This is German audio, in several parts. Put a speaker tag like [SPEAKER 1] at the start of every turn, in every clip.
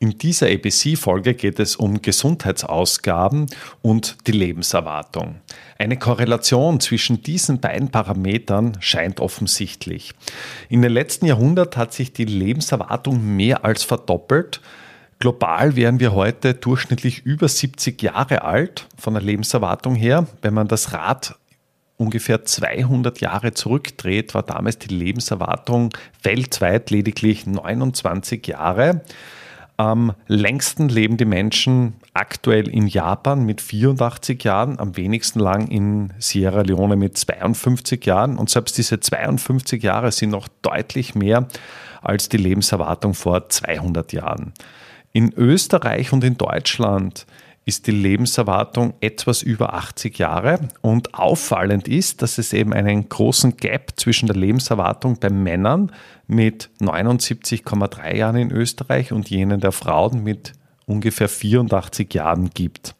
[SPEAKER 1] In dieser ABC-Folge geht es um Gesundheitsausgaben und die Lebenserwartung. Eine Korrelation zwischen diesen beiden Parametern scheint offensichtlich. In den letzten Jahrhunderten hat sich die Lebenserwartung mehr als verdoppelt. Global wären wir heute durchschnittlich über 70 Jahre alt von der Lebenserwartung her. Wenn man das Rad ungefähr 200 Jahre zurückdreht, war damals die Lebenserwartung weltweit lediglich 29 Jahre. Am längsten leben die Menschen aktuell in Japan mit 84 Jahren, am wenigsten lang in Sierra Leone mit 52 Jahren. Und selbst diese 52 Jahre sind noch deutlich mehr als die Lebenserwartung vor 200 Jahren. In Österreich und in Deutschland ist die Lebenserwartung etwas über 80 Jahre und auffallend ist, dass es eben einen großen Gap zwischen der Lebenserwartung bei Männern mit 79,3 Jahren in Österreich und jenen der Frauen mit ungefähr 84 Jahren gibt.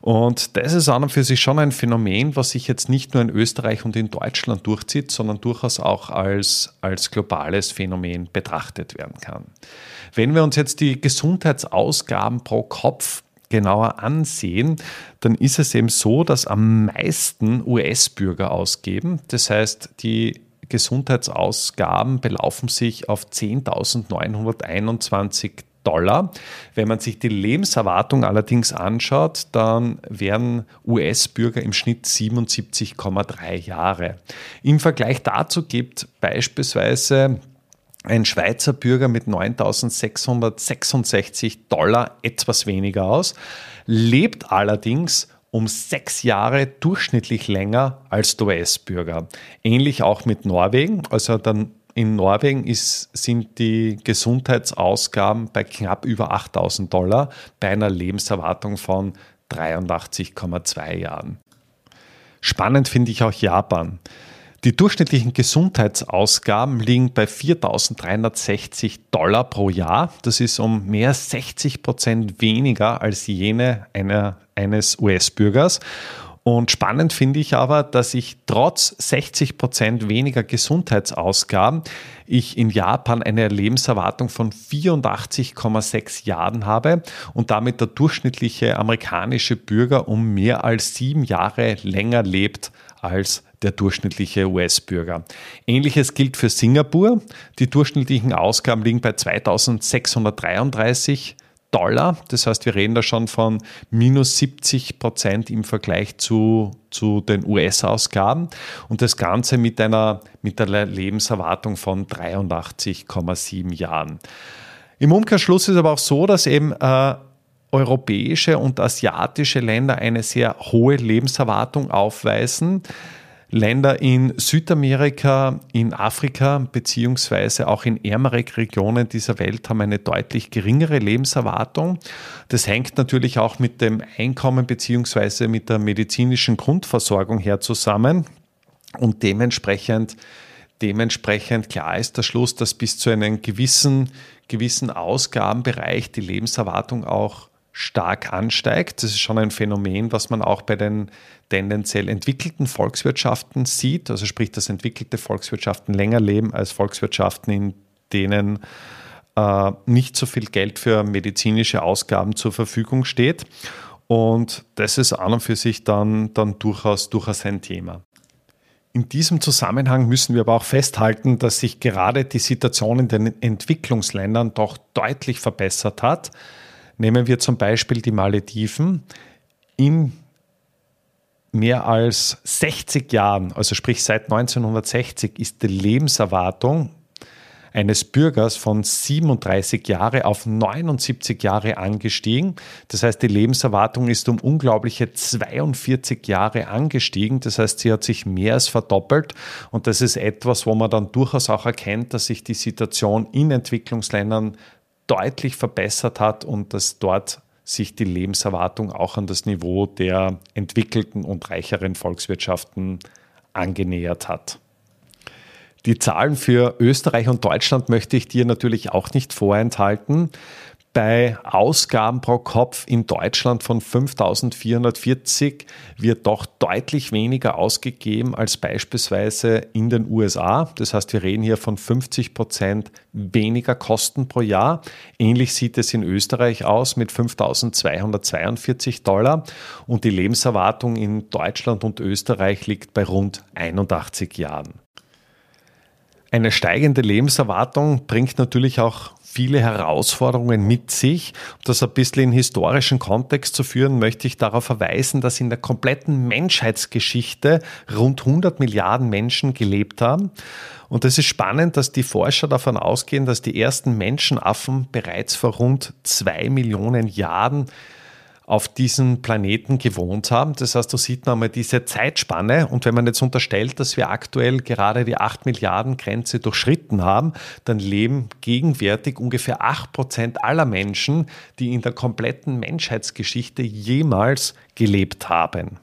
[SPEAKER 1] Und das ist an und für sich schon ein Phänomen, was sich jetzt nicht nur in Österreich und in Deutschland durchzieht, sondern durchaus auch als, als globales Phänomen betrachtet werden kann. Wenn wir uns jetzt die Gesundheitsausgaben pro Kopf genauer ansehen, dann ist es eben so, dass am meisten US-Bürger ausgeben. Das heißt, die Gesundheitsausgaben belaufen sich auf 10.921 Dollar. Wenn man sich die Lebenserwartung allerdings anschaut, dann wären US-Bürger im Schnitt 77,3 Jahre. Im Vergleich dazu gibt beispielsweise ein Schweizer Bürger mit 9.666 Dollar etwas weniger aus, lebt allerdings um sechs Jahre durchschnittlich länger als der US-Bürger. Ähnlich auch mit Norwegen. Also dann in Norwegen ist, sind die Gesundheitsausgaben bei knapp über 8000 Dollar bei einer Lebenserwartung von 83,2 Jahren. Spannend finde ich auch Japan. Die durchschnittlichen Gesundheitsausgaben liegen bei 4.360 Dollar pro Jahr. Das ist um mehr als 60 Prozent weniger als jene einer, eines US-Bürgers. Und spannend finde ich aber, dass ich trotz 60 Prozent weniger Gesundheitsausgaben ich in Japan eine Lebenserwartung von 84,6 Jahren habe und damit der durchschnittliche amerikanische Bürger um mehr als sieben Jahre länger lebt als der durchschnittliche US-Bürger. Ähnliches gilt für Singapur. Die durchschnittlichen Ausgaben liegen bei 2633 Dollar. Das heißt, wir reden da schon von minus 70 Prozent im Vergleich zu, zu den US-Ausgaben und das Ganze mit einer, mit einer Lebenserwartung von 83,7 Jahren. Im Umkehrschluss ist aber auch so, dass eben äh, europäische und asiatische Länder eine sehr hohe Lebenserwartung aufweisen. Länder in Südamerika, in Afrika beziehungsweise auch in ärmere Regionen dieser Welt haben eine deutlich geringere Lebenserwartung. Das hängt natürlich auch mit dem Einkommen beziehungsweise mit der medizinischen Grundversorgung her zusammen und dementsprechend dementsprechend klar ist der Schluss, dass bis zu einem gewissen, gewissen Ausgabenbereich die Lebenserwartung auch stark ansteigt. Das ist schon ein Phänomen, was man auch bei den tendenziell entwickelten Volkswirtschaften sieht. Also sprich, dass entwickelte Volkswirtschaften länger leben als Volkswirtschaften, in denen äh, nicht so viel Geld für medizinische Ausgaben zur Verfügung steht. Und das ist an und für sich dann, dann durchaus, durchaus ein Thema. In diesem Zusammenhang müssen wir aber auch festhalten, dass sich gerade die Situation in den Entwicklungsländern doch deutlich verbessert hat. Nehmen wir zum Beispiel die Malediven. In mehr als 60 Jahren, also sprich seit 1960, ist die Lebenserwartung eines Bürgers von 37 Jahre auf 79 Jahre angestiegen. Das heißt, die Lebenserwartung ist um unglaubliche 42 Jahre angestiegen. Das heißt, sie hat sich mehr als verdoppelt. Und das ist etwas, wo man dann durchaus auch erkennt, dass sich die Situation in Entwicklungsländern deutlich verbessert hat und dass dort sich die Lebenserwartung auch an das Niveau der entwickelten und reicheren Volkswirtschaften angenähert hat. Die Zahlen für Österreich und Deutschland möchte ich dir natürlich auch nicht vorenthalten bei Ausgaben pro Kopf in Deutschland von 5440 wird doch deutlich weniger ausgegeben als beispielsweise in den USA. Das heißt, wir reden hier von 50 Prozent weniger Kosten pro Jahr. Ähnlich sieht es in Österreich aus mit 5242 Dollar und die Lebenserwartung in Deutschland und Österreich liegt bei rund 81 Jahren. Eine steigende Lebenserwartung bringt natürlich auch viele Herausforderungen mit sich. Um das ein bisschen in historischen Kontext zu führen, möchte ich darauf verweisen, dass in der kompletten Menschheitsgeschichte rund 100 Milliarden Menschen gelebt haben. Und es ist spannend, dass die Forscher davon ausgehen, dass die ersten Menschenaffen bereits vor rund zwei Millionen Jahren auf diesem Planeten gewohnt haben. Das heißt, da sieht man mal diese Zeitspanne. Und wenn man jetzt unterstellt, dass wir aktuell gerade die 8 Milliarden Grenze durchschritten haben, dann leben gegenwärtig ungefähr 8 Prozent aller Menschen, die in der kompletten Menschheitsgeschichte jemals gelebt haben.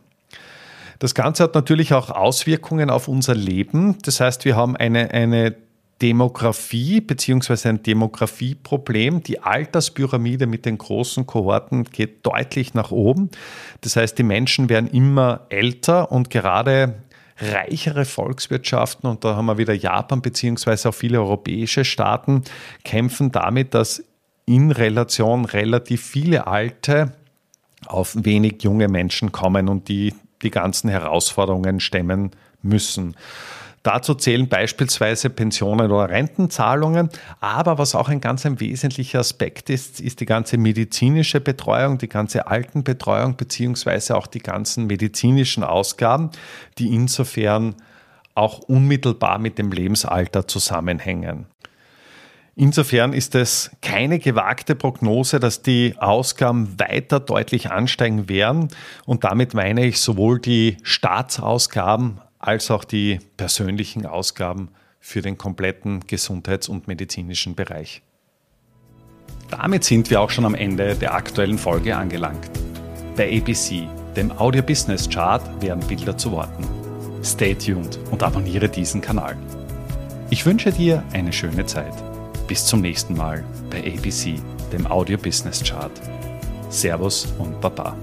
[SPEAKER 1] Das Ganze hat natürlich auch Auswirkungen auf unser Leben. Das heißt, wir haben eine, eine Demografie beziehungsweise ein Demografieproblem. Die Alterspyramide mit den großen Kohorten geht deutlich nach oben. Das heißt, die Menschen werden immer älter und gerade reichere Volkswirtschaften, und da haben wir wieder Japan beziehungsweise auch viele europäische Staaten, kämpfen damit, dass in Relation relativ viele Alte auf wenig junge Menschen kommen und die die ganzen Herausforderungen stemmen müssen. Dazu zählen beispielsweise Pensionen oder Rentenzahlungen. Aber was auch ein ganz ein wesentlicher Aspekt ist, ist die ganze medizinische Betreuung, die ganze Altenbetreuung beziehungsweise auch die ganzen medizinischen Ausgaben, die insofern auch unmittelbar mit dem Lebensalter zusammenhängen. Insofern ist es keine gewagte Prognose, dass die Ausgaben weiter deutlich ansteigen werden. Und damit meine ich sowohl die Staatsausgaben als auch die persönlichen Ausgaben für den kompletten Gesundheits- und medizinischen Bereich. Damit sind wir auch schon am Ende der aktuellen Folge angelangt. Bei ABC, dem Audio Business Chart, werden Bilder zu Worten. Stay tuned und abonniere diesen Kanal. Ich wünsche dir eine schöne Zeit. Bis zum nächsten Mal bei ABC, dem Audio Business Chart. Servus und Baba.